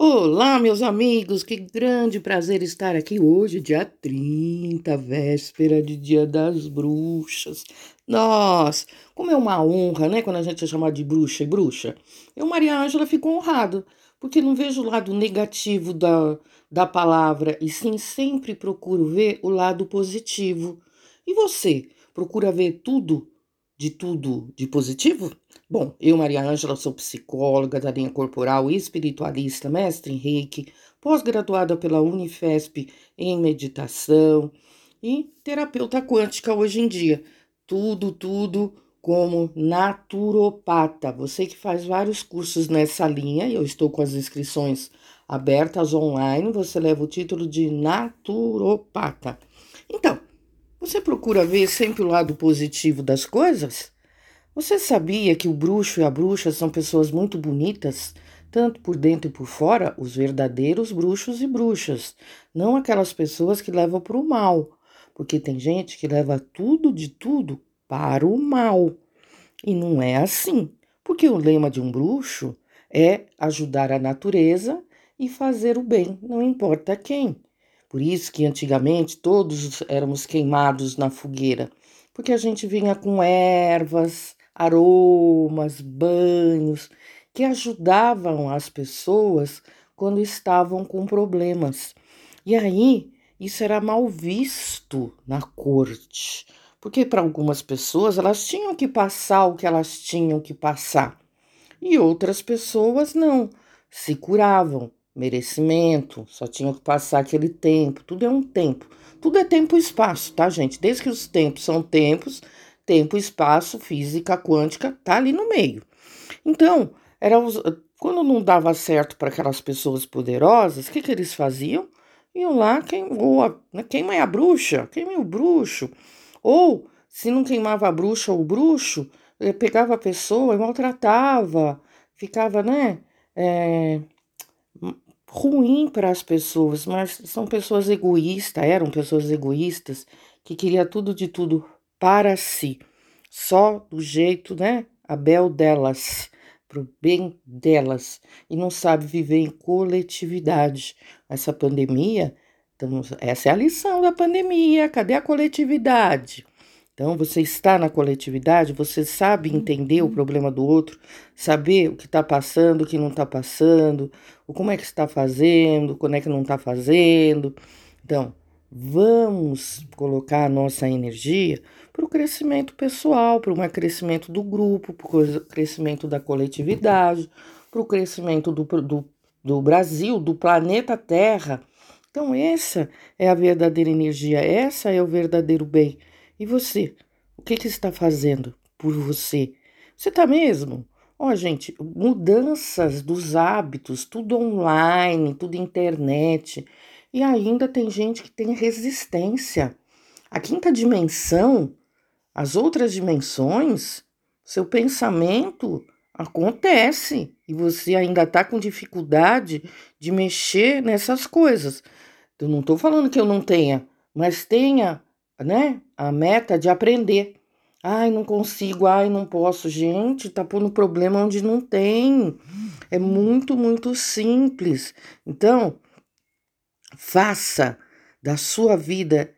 Olá, meus amigos, que grande prazer estar aqui hoje, dia 30, véspera de Dia das Bruxas. Nossa, como é uma honra, né, quando a gente é chamado de bruxa e bruxa. Eu, Maria Ângela, fico honrado, porque não vejo o lado negativo da, da palavra, e sim sempre procuro ver o lado positivo. E você, procura ver tudo de tudo de positivo? Bom, eu, Maria Ângela, sou psicóloga da linha corporal e espiritualista, mestre reiki, pós-graduada pela Unifesp em meditação e terapeuta quântica hoje em dia. Tudo, tudo como naturopata. Você que faz vários cursos nessa linha, eu estou com as inscrições abertas online, você leva o título de naturopata. Então, você procura ver sempre o lado positivo das coisas? Você sabia que o bruxo e a bruxa são pessoas muito bonitas, tanto por dentro e por fora, os verdadeiros bruxos e bruxas, não aquelas pessoas que levam para o mal, porque tem gente que leva tudo de tudo para o mal. E não é assim, porque o lema de um bruxo é ajudar a natureza e fazer o bem, não importa quem. Por isso que antigamente todos éramos queimados na fogueira, porque a gente vinha com ervas, aromas, banhos que ajudavam as pessoas quando estavam com problemas. E aí isso era mal visto na corte, porque para algumas pessoas elas tinham que passar o que elas tinham que passar, e outras pessoas não, se curavam merecimento, só tinha que passar aquele tempo, tudo é um tempo. Tudo é tempo e espaço, tá, gente? Desde que os tempos são tempos, tempo, espaço, física quântica, tá ali no meio. Então, era os, quando não dava certo para aquelas pessoas poderosas, o que, que eles faziam? Iam lá, queim, ou a, né, queima a bruxa, queima o bruxo. Ou, se não queimava a bruxa ou o bruxo, eh, pegava a pessoa e maltratava, ficava, né? É, ruim para as pessoas, mas são pessoas egoístas, eram pessoas egoístas que queria tudo de tudo para si, só do jeito, né, a bel delas, pro bem delas, e não sabe viver em coletividade. Essa pandemia, então, essa é a lição da pandemia, cadê a coletividade? Então, você está na coletividade, você sabe entender o uhum. problema do outro, saber o que está passando, o que não está passando, o como é que está fazendo, quando é que não está fazendo. Então, vamos colocar a nossa energia para o crescimento pessoal, para o crescimento do grupo, para o crescimento da coletividade, para o crescimento do, do, do Brasil, do planeta Terra. Então, essa é a verdadeira energia, essa é o verdadeiro bem. E você? O que, que está fazendo por você? Você está mesmo? Ó, oh, gente, mudanças dos hábitos, tudo online, tudo internet. E ainda tem gente que tem resistência. A quinta dimensão, as outras dimensões, seu pensamento acontece e você ainda está com dificuldade de mexer nessas coisas. Eu não estou falando que eu não tenha, mas tenha né? A meta de aprender. Ai, não consigo, ai, não posso. Gente, tá pondo problema onde não tem. É muito, muito simples. Então, faça da sua vida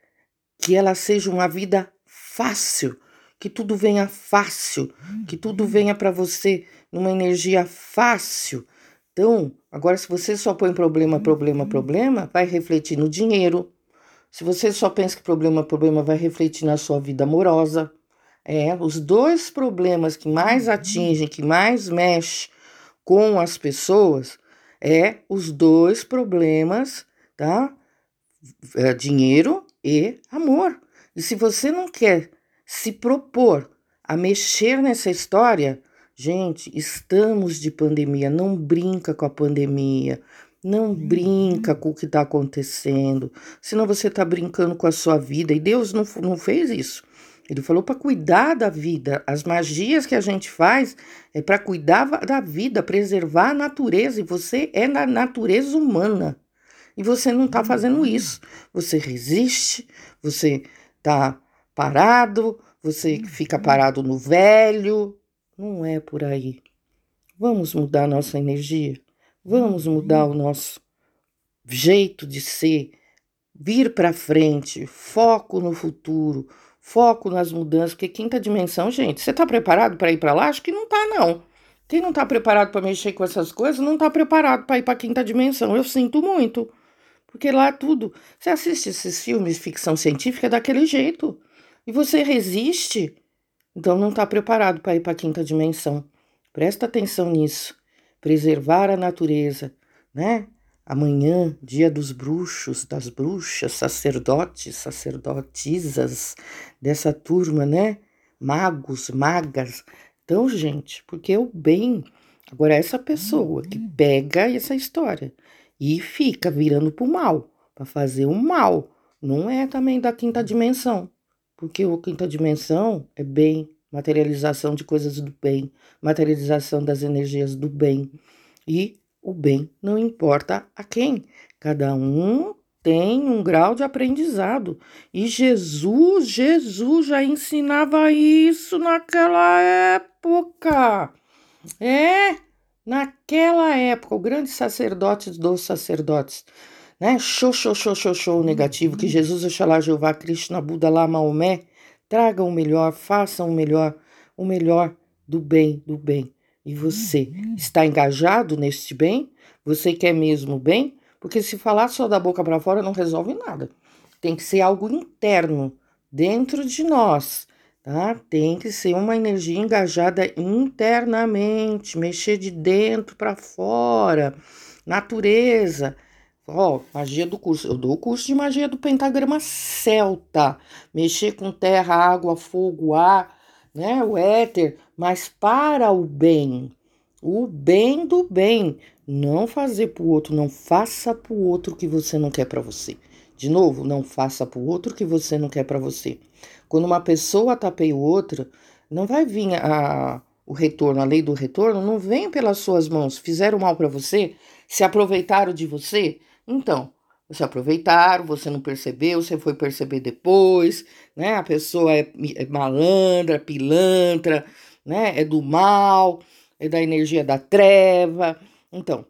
que ela seja uma vida fácil, que tudo venha fácil, que tudo venha para você numa energia fácil. Então, agora se você só põe problema, problema, problema, vai refletir no dinheiro, se você só pensa que problema, problema vai refletir na sua vida amorosa. É, os dois problemas que mais uhum. atingem, que mais mexe com as pessoas, é os dois problemas, tá? É, dinheiro e amor. E se você não quer se propor a mexer nessa história, gente, estamos de pandemia, não brinca com a pandemia. Não brinca com o que está acontecendo, senão você está brincando com a sua vida. E Deus não, não fez isso. Ele falou para cuidar da vida. As magias que a gente faz é para cuidar da vida, preservar a natureza. E você é da natureza humana. E você não está fazendo isso. Você resiste, você está parado, você fica parado no velho. Não é por aí. Vamos mudar nossa energia. Vamos mudar o nosso jeito de ser, vir para frente, foco no futuro, foco nas mudanças, porque quinta dimensão, gente, você está preparado para ir para lá? Acho que não tá não. Quem não está preparado para mexer com essas coisas não está preparado para ir para quinta dimensão. Eu sinto muito. Porque lá tudo. Você assiste esses filmes de ficção científica daquele jeito. E você resiste. Então não está preparado para ir para a quinta dimensão. Presta atenção nisso. Preservar a natureza, né? Amanhã, dia dos bruxos, das bruxas, sacerdotes, sacerdotisas dessa turma, né? Magos, magas, então, gente, porque o bem. Agora, essa pessoa que uhum. pega essa história e fica virando pro mal, para fazer o mal, não é também da quinta dimensão. Porque a quinta dimensão é bem, materialização de coisas do bem, materialização das energias do bem. E o bem não importa a quem. Cada um tem um grau de aprendizado. E Jesus, Jesus já ensinava isso naquela época. É, naquela época, o grande sacerdote dos sacerdotes, né? Show, show, show, show, show negativo, que Jesus, Oxalá, Jeová, Krishna, Buda, lá, Maomé, tragam o melhor, façam o melhor, o melhor do bem, do bem. E você está engajado neste bem? Você quer mesmo bem? Porque se falar só da boca para fora não resolve nada. Tem que ser algo interno, dentro de nós, tá? Tem que ser uma energia engajada internamente, mexer de dentro para fora. Natureza. Ó, magia do curso. Eu dou o curso de magia do pentagrama celta. Mexer com terra, água, fogo, ar, né? O éter, mas para o bem. O bem do bem. Não fazer para o outro, não faça para o outro o que você não quer para você. De novo, não faça para o outro o que você não quer para você. Quando uma pessoa tapeia o outro, não vai vir a, o retorno, a lei do retorno, não vem pelas suas mãos. Fizeram mal para você, se aproveitaram de você, então se aproveitaram, você não percebeu, você foi perceber depois, né? A pessoa é, é malandra, pilantra, né? É do mal, é da energia da treva. Então,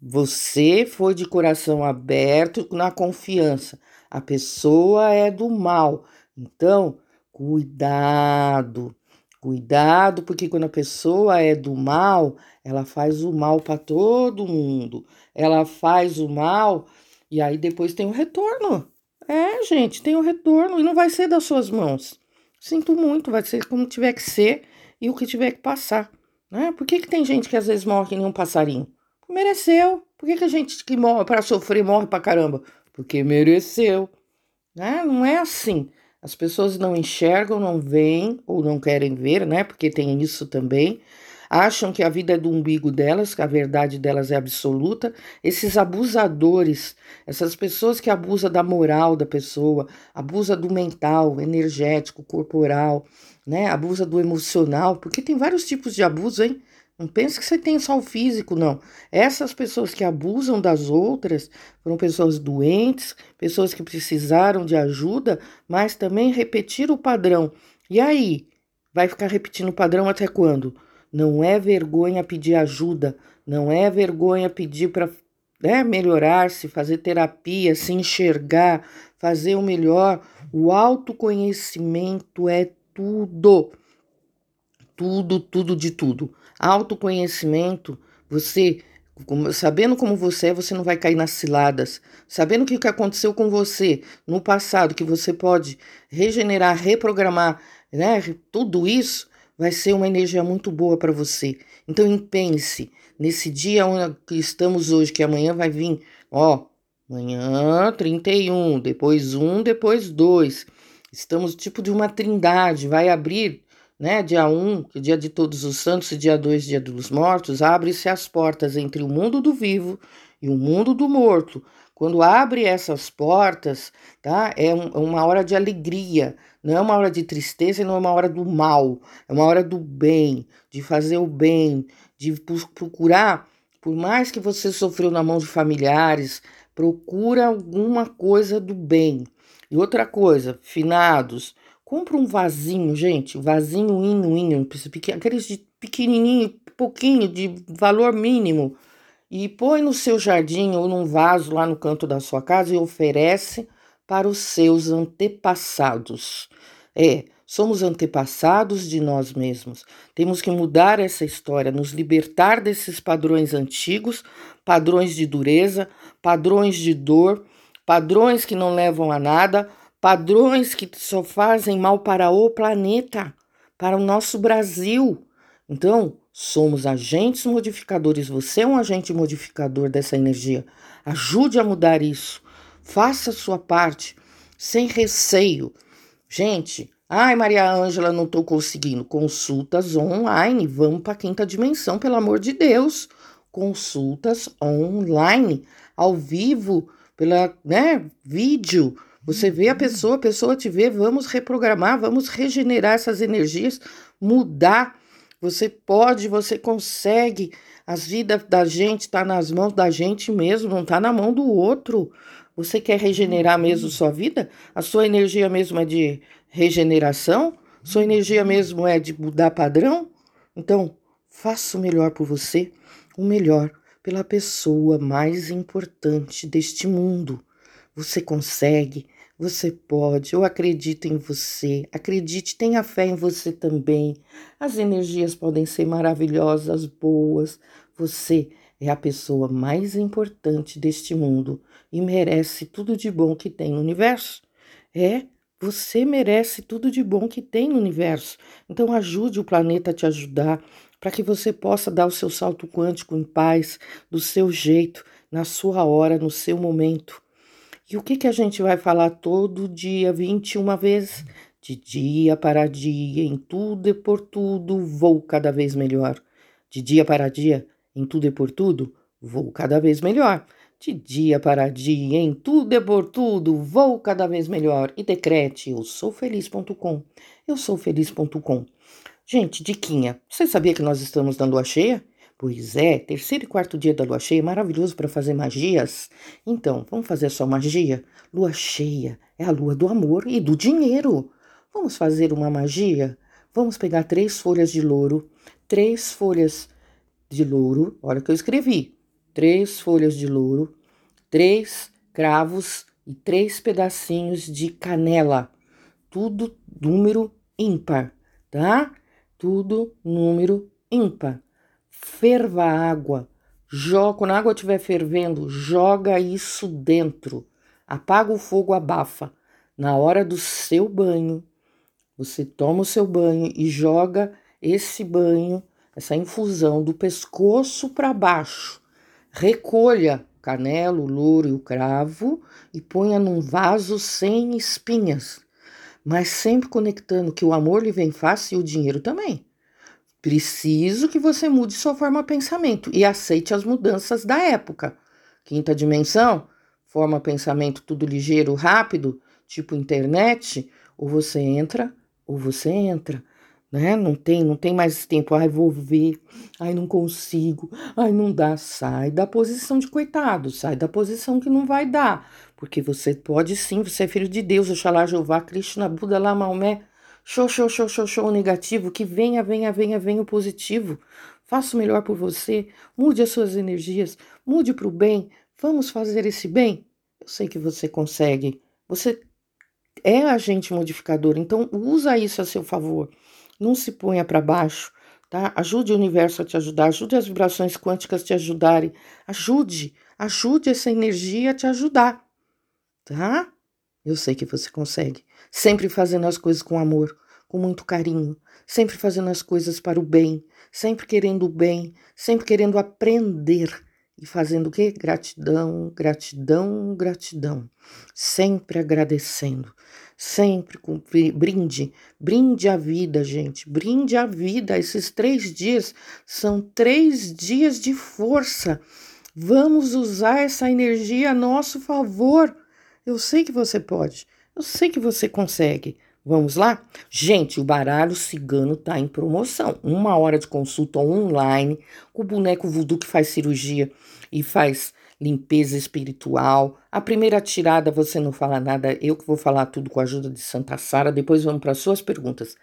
você foi de coração aberto na confiança. A pessoa é do mal. Então, cuidado. Cuidado, porque quando a pessoa é do mal, ela faz o mal para todo mundo. Ela faz o mal e aí depois tem o retorno. É, gente, tem o retorno e não vai ser das suas mãos. Sinto muito, vai ser como tiver que ser e o que tiver que passar. Né? Por que, que tem gente que às vezes morre que nem um passarinho? Mereceu. Por que, que a gente que morre para sofrer morre pra caramba? Porque mereceu. Né? Não é assim. As pessoas não enxergam, não veem ou não querem ver, né? Porque tem isso também. Acham que a vida é do umbigo delas, que a verdade delas é absoluta. Esses abusadores, essas pessoas que abusam da moral da pessoa, abusa do mental, energético, corporal, né? Abusa do emocional, porque tem vários tipos de abuso, hein? Não pense que você tem só o físico, não. Essas pessoas que abusam das outras foram pessoas doentes, pessoas que precisaram de ajuda, mas também repetiram o padrão. E aí? Vai ficar repetindo o padrão até quando? Não é vergonha pedir ajuda, não é vergonha pedir para né, melhorar-se, fazer terapia, se enxergar, fazer o melhor. O autoconhecimento é tudo. Tudo, tudo de tudo. Autoconhecimento, você sabendo como você é, você não vai cair nas ciladas. Sabendo o que aconteceu com você no passado, que você pode regenerar, reprogramar, né? Tudo isso vai ser uma energia muito boa para você. Então pense nesse dia que estamos hoje, que amanhã vai vir, ó, amanhã 31, depois um, depois dois. Estamos tipo de uma trindade, vai abrir, né? Dia 1, que é dia de todos os santos, e dia 2, dia dos mortos, abre-se as portas entre o mundo do vivo e o mundo do morto. Quando abre essas portas, tá? É um, uma hora de alegria, não é uma hora de tristeza, não é uma hora do mal, é uma hora do bem, de fazer o bem, de procurar, por mais que você sofreu na mão de familiares, procura alguma coisa do bem. E outra coisa, finados, compra um vasinho, gente, vasinho inho, inho, aqueles de pequenininho, pouquinho, de valor mínimo, e põe no seu jardim ou num vaso lá no canto da sua casa e oferece para os seus antepassados. É, somos antepassados de nós mesmos. Temos que mudar essa história, nos libertar desses padrões antigos, padrões de dureza, padrões de dor, padrões que não levam a nada, padrões que só fazem mal para o planeta, para o nosso Brasil. Então, somos agentes modificadores. Você é um agente modificador dessa energia. Ajude a mudar isso. Faça a sua parte, sem receio. Gente, ai, Maria Ângela, não estou conseguindo. Consultas online. Vamos para a quinta dimensão, pelo amor de Deus. Consultas online, ao vivo, pela, né, vídeo. Você vê a pessoa, a pessoa te vê, vamos reprogramar, vamos regenerar essas energias, mudar. Você pode, você consegue. As vidas da gente está nas mãos da gente mesmo, não está na mão do outro. Você quer regenerar mesmo sua vida? A sua energia mesmo é de regeneração? Sua energia mesmo é de mudar padrão? Então, faça o melhor por você, o melhor pela pessoa mais importante deste mundo. Você consegue, você pode, eu acredito em você. Acredite, tenha fé em você também. As energias podem ser maravilhosas, boas. Você é a pessoa mais importante deste mundo e merece tudo de bom que tem no universo. É, você merece tudo de bom que tem no universo. Então ajude o planeta a te ajudar para que você possa dar o seu salto quântico em paz, do seu jeito, na sua hora, no seu momento. E o que, que a gente vai falar todo dia, 21 vezes? De dia para dia, em tudo e por tudo, vou cada vez melhor. De dia para dia, em tudo e por tudo, vou cada vez melhor. De dia para dia, em tudo e por tudo, vou cada vez melhor. E decrete, eu sou feliz.com. Eu sou feliz.com. Gente, diquinha, você sabia que nós estamos na lua cheia? Pois é, terceiro e quarto dia da lua cheia, maravilhoso para fazer magias. Então, vamos fazer só magia? Lua cheia é a lua do amor e do dinheiro. Vamos fazer uma magia? Vamos pegar três folhas de louro, três folhas de louro, olha que eu escrevi, três folhas de louro, três cravos e três pedacinhos de canela, tudo número ímpar, tá? Tudo número ímpar ferva a água. Joga, quando a água estiver fervendo, joga isso dentro. Apaga o fogo, abafa. Na hora do seu banho, você toma o seu banho e joga esse banho, essa infusão do pescoço para baixo. Recolha canelo, louro e o cravo e ponha num vaso sem espinhas, mas sempre conectando que o amor lhe vem fácil e o dinheiro também. Preciso que você mude sua forma de pensamento e aceite as mudanças da época. Quinta dimensão, forma pensamento tudo ligeiro, rápido, tipo internet, ou você entra ou você entra, né? Não tem, não tem mais tempo, ai vou ver, ai não consigo, ai não dá, sai da posição de coitado, sai da posição que não vai dar, porque você pode sim, você é filho de Deus, Oxalá, Jeová, Krishna, Buda, lá, Maomé, Show, show, show, show, show negativo, que venha, venha, venha, venha o positivo. Faça o melhor por você, mude as suas energias, mude para o bem. Vamos fazer esse bem? Eu sei que você consegue. Você é agente modificador, então usa isso a seu favor. Não se ponha para baixo, tá? Ajude o universo a te ajudar, ajude as vibrações quânticas a te ajudarem. Ajude, ajude essa energia a te ajudar, tá? Eu sei que você consegue. Sempre fazendo as coisas com amor, com muito carinho, sempre fazendo as coisas para o bem, sempre querendo o bem, sempre querendo aprender e fazendo o quê? Gratidão, gratidão, gratidão. Sempre agradecendo, sempre com brinde, brinde a vida, gente, brinde a vida. Esses três dias são três dias de força. Vamos usar essa energia a nosso favor eu sei que você pode. Eu sei que você consegue. Vamos lá? Gente, o baralho cigano tá em promoção. Uma hora de consulta online com o boneco voodoo que faz cirurgia e faz limpeza espiritual. A primeira tirada você não fala nada, eu que vou falar tudo com a ajuda de Santa Sara. Depois vamos para suas perguntas.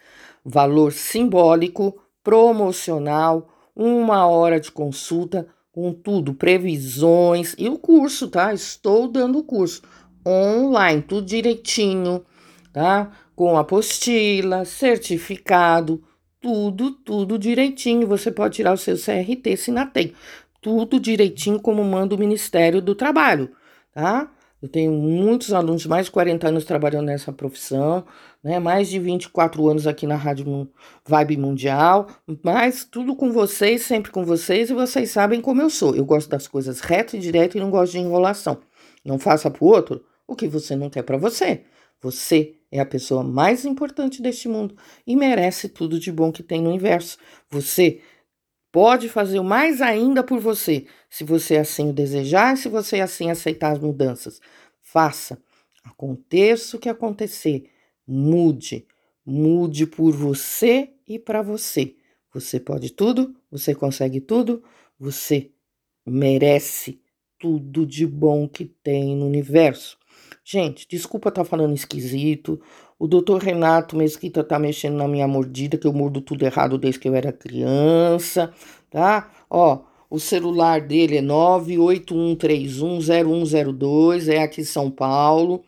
Valor simbólico, promocional, uma hora de consulta com tudo, previsões e o curso, tá? Estou dando o curso online, tudo direitinho, tá? Com apostila, certificado, tudo, tudo direitinho. Você pode tirar o seu CRT se não tem. Tudo direitinho como manda o Ministério do Trabalho, tá? Eu tenho muitos alunos, mais de 40 anos trabalhando nessa profissão, né? Mais de 24 anos aqui na Rádio Vibe Mundial, mas tudo com vocês, sempre com vocês, e vocês sabem como eu sou. Eu gosto das coisas reto e direto e não gosto de enrolação. Não faça pro outro o que você não quer para você. Você é a pessoa mais importante deste mundo e merece tudo de bom que tem no universo. Você pode fazer mais ainda por você, se você assim o desejar se você assim aceitar as mudanças. Faça. Aconteça o que acontecer, mude. Mude por você e para você. Você pode tudo, você consegue tudo, você merece tudo de bom que tem no universo. Gente, desculpa estar tá falando esquisito. O doutor Renato Mesquita tá mexendo na minha mordida, que eu mordo tudo errado desde que eu era criança, tá? Ó, o celular dele é 981310102, é aqui em São Paulo.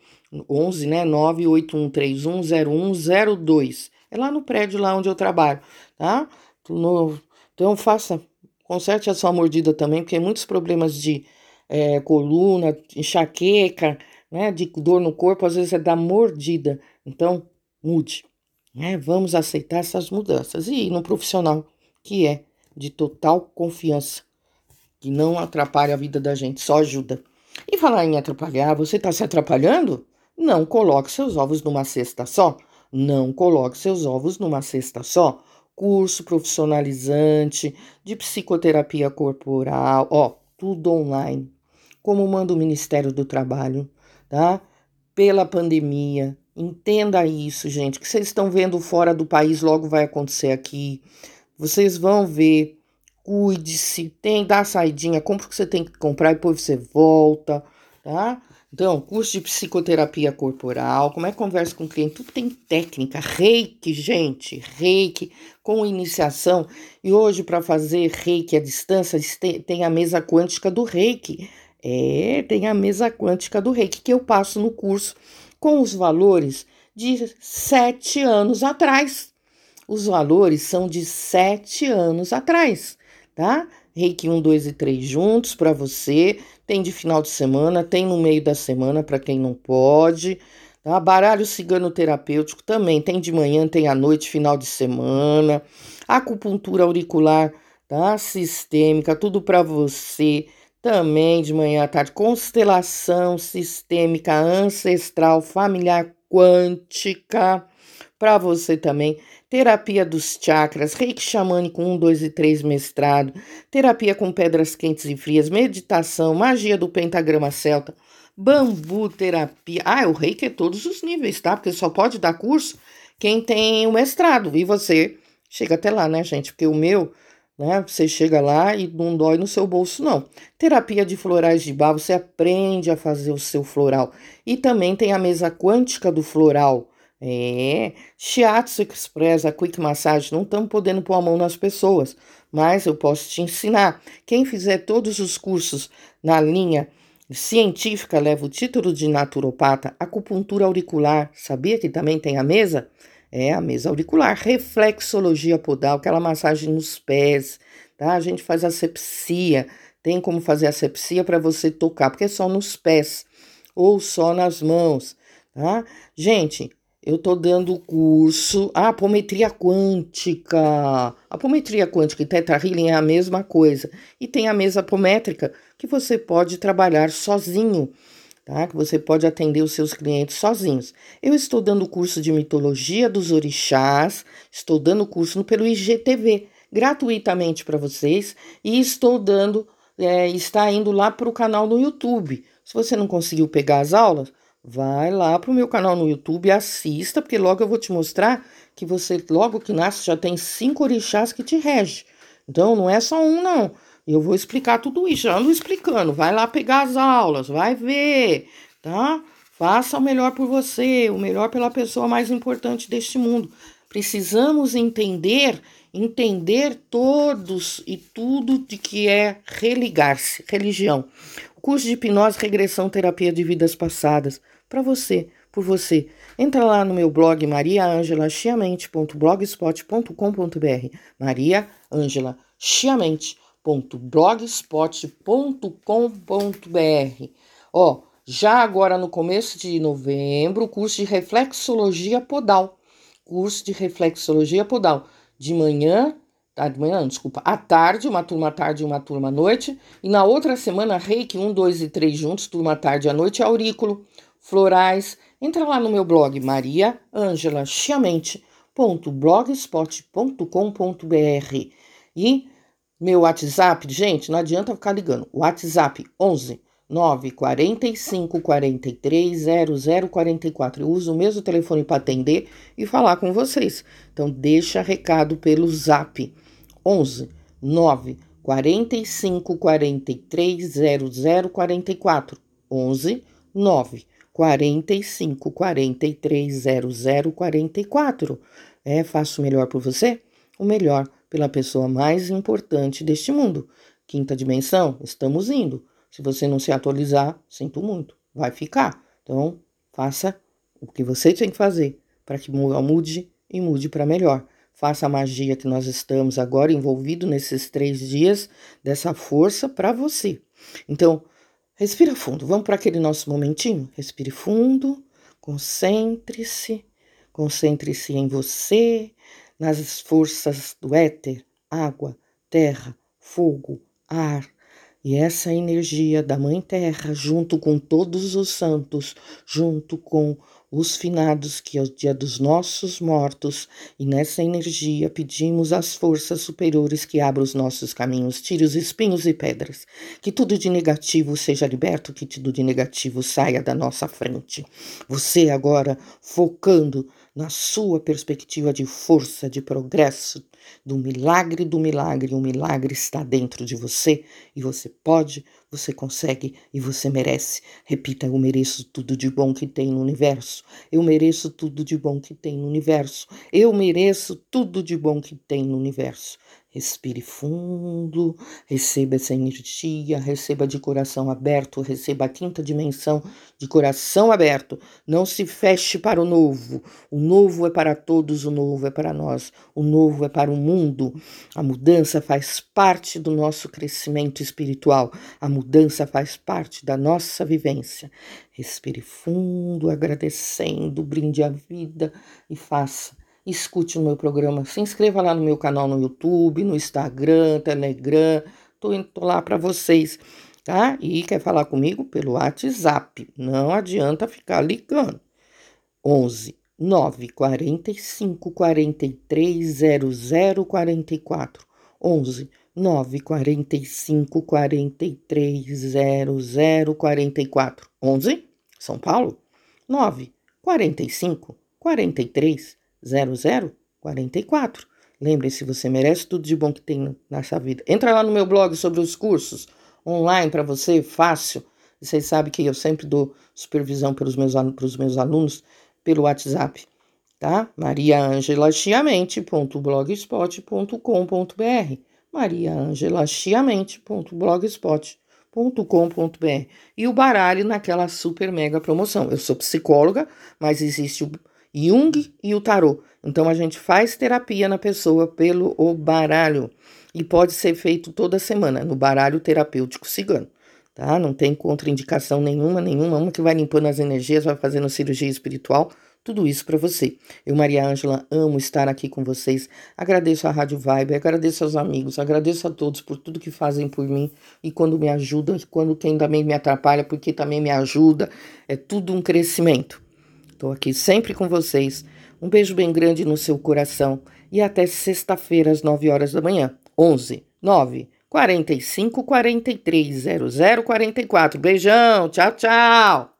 11, né? 981310102. É lá no prédio lá onde eu trabalho, tá? No, então faça, conserte a sua mordida também, porque muitos problemas de é, coluna, enxaqueca, né, de dor no corpo, às vezes é da mordida. Então, mude. Né? Vamos aceitar essas mudanças. E ir no profissional que é de total confiança, que não atrapalha a vida da gente, só ajuda. E falar em atrapalhar, você está se atrapalhando? Não coloque seus ovos numa cesta só. Não coloque seus ovos numa cesta só. Curso profissionalizante de psicoterapia corporal, ó, tudo online. Como manda o Ministério do Trabalho, tá? Pela pandemia. Entenda isso, gente. O que vocês estão vendo fora do país logo vai acontecer aqui. Vocês vão ver. Cuide-se, tem, dá a saidinha, compra o que você tem que comprar e depois você volta, tá? Então, curso de psicoterapia corporal, como é que conversa com o cliente, tudo tem técnica, reiki, gente, reiki, com iniciação. E hoje, para fazer reiki à distância, tem a mesa quântica do reiki. É, tem a mesa quântica do reiki que eu passo no curso com os valores de sete anos atrás. Os valores são de sete anos atrás, tá? Reiki 1, 2 e 3 juntos para você. Tem de final de semana, tem no meio da semana para quem não pode. Tá? Baralho cigano terapêutico também tem de manhã, tem à noite, final de semana. Acupuntura auricular, tá? Sistêmica, tudo para você também de manhã à tarde, constelação sistêmica ancestral familiar quântica para você também. Terapia dos chakras, reiki xamânico 1, 2 e 3 mestrado, terapia com pedras quentes e frias, meditação, magia do pentagrama celta, bambu terapia. Ah, o reiki é todos os níveis, tá? Porque só pode dar curso quem tem o mestrado. E você chega até lá, né, gente? Porque o meu né? Você chega lá e não dói no seu bolso, não. Terapia de florais de bar, você aprende a fazer o seu floral. E também tem a mesa quântica do floral. É, Shiatsu Express, a Quick Massage, não estamos podendo pôr a mão nas pessoas, mas eu posso te ensinar. Quem fizer todos os cursos na linha científica leva o título de naturopata, acupuntura auricular, sabia que também tem a mesa? É a mesa auricular, reflexologia podal, aquela massagem nos pés, tá? A gente faz asepsia, tem como fazer asepsia para você tocar, porque é só nos pés ou só nas mãos, tá? Gente, eu tô dando curso, ah, apometria quântica. A apometria quântica e Teta Healing é a mesma coisa. E tem a mesa apométrica que você pode trabalhar sozinho tá? Que você pode atender os seus clientes sozinhos. Eu estou dando curso de mitologia dos orixás, estou dando curso pelo IGTV gratuitamente para vocês e estou dando, é, está indo lá para o canal no YouTube. Se você não conseguiu pegar as aulas, vai lá para o meu canal no YouTube assista, porque logo eu vou te mostrar que você, logo que nasce, já tem cinco orixás que te regem. Então, não é só um, não. Eu vou explicar tudo isso, já ando explicando. Vai lá pegar as aulas, vai ver, tá? Faça o melhor por você, o melhor pela pessoa mais importante deste mundo. precisamos entender, entender todos e tudo de que é religar-se, religião. O curso de hipnose, regressão, terapia de vidas passadas, para você, por você. Entra lá no meu blog mariaangelachiamente.blogspot.com.br Maria Angela chiamente.blogspot.com.br Ó, já agora no começo de novembro, curso de reflexologia podal. Curso de reflexologia podal. De manhã, tá, de manhã, desculpa, à tarde, uma turma à tarde e uma turma à noite. E na outra semana, reiki 1, 2 e 3 juntos, turma à tarde e à noite, aurículo, florais. Entra lá no meu blog, Maria Ângela chiamente.blogspot.com.br e meu WhatsApp, gente, não adianta ficar ligando. WhatsApp 11 945 43 0044. Eu uso o mesmo telefone para atender e falar com vocês. Então, deixa recado pelo zap 11 945 43 0044. 11 9 45 43 0044. É, faço o melhor por você? O melhor pela pessoa mais importante deste mundo. Quinta dimensão, estamos indo. Se você não se atualizar, sinto muito, vai ficar. Então, faça o que você tem que fazer para que mude e mude para melhor. Faça a magia que nós estamos agora envolvido nesses três dias dessa força para você. Então, respira fundo. Vamos para aquele nosso momentinho? Respire fundo, concentre-se, concentre-se em você, nas forças do éter, água, terra, fogo, ar e essa energia da Mãe Terra, junto com todos os santos, junto com os finados, que é o dia dos nossos mortos, e nessa energia pedimos às forças superiores que abram os nossos caminhos, tire os espinhos e pedras, que tudo de negativo seja liberto, que tudo de negativo saia da nossa frente. Você agora focando na sua perspectiva de força, de progresso, do milagre do milagre. O milagre está dentro de você e você pode, você consegue e você merece. Repita: Eu mereço tudo de bom que tem no universo. Eu mereço tudo de bom que tem no universo. Eu mereço tudo de bom que tem no universo. Respire fundo, receba essa energia, receba de coração aberto, receba a quinta dimensão de coração aberto. Não se feche para o novo. O novo é para todos, o novo é para nós, o novo é para o mundo. A mudança faz parte do nosso crescimento espiritual, a mudança faz parte da nossa vivência. Respire fundo, agradecendo, brinde a vida e faça escute o meu programa, se inscreva lá no meu canal no YouTube, no Instagram, Telegram, tô, tô lá para vocês, tá? E quer falar comigo pelo WhatsApp, não adianta ficar ligando. 11 9 45 43 00 44 11 9 45 43 00 44 11 São Paulo. 9 45 43 0044. Lembre-se, você merece tudo de bom que tem nessa vida. Entra lá no meu blog sobre os cursos online para você, fácil. Vocês sabem que eu sempre dou supervisão meus, os meus alunos pelo WhatsApp, tá? mariaangelachiamente.blogspot.com.br mariaangelachiamente.blogspot.com.br E o baralho naquela super mega promoção. Eu sou psicóloga, mas existe o Jung e o tarô. Então a gente faz terapia na pessoa pelo o baralho e pode ser feito toda semana no baralho terapêutico cigano, tá? Não tem contraindicação nenhuma, nenhuma, uma que vai limpando as energias, vai fazendo cirurgia espiritual, tudo isso para você. Eu, Maria Ângela, amo estar aqui com vocês. Agradeço a Rádio Vibe, agradeço aos amigos, agradeço a todos por tudo que fazem por mim e quando me ajudam, quando quem também me atrapalha, porque também me ajuda. É tudo um crescimento. Estou aqui sempre com vocês. Um beijo bem grande no seu coração e até sexta-feira às 9 horas da manhã. 11 9 45 43 00 44. Beijão, tchau, tchau.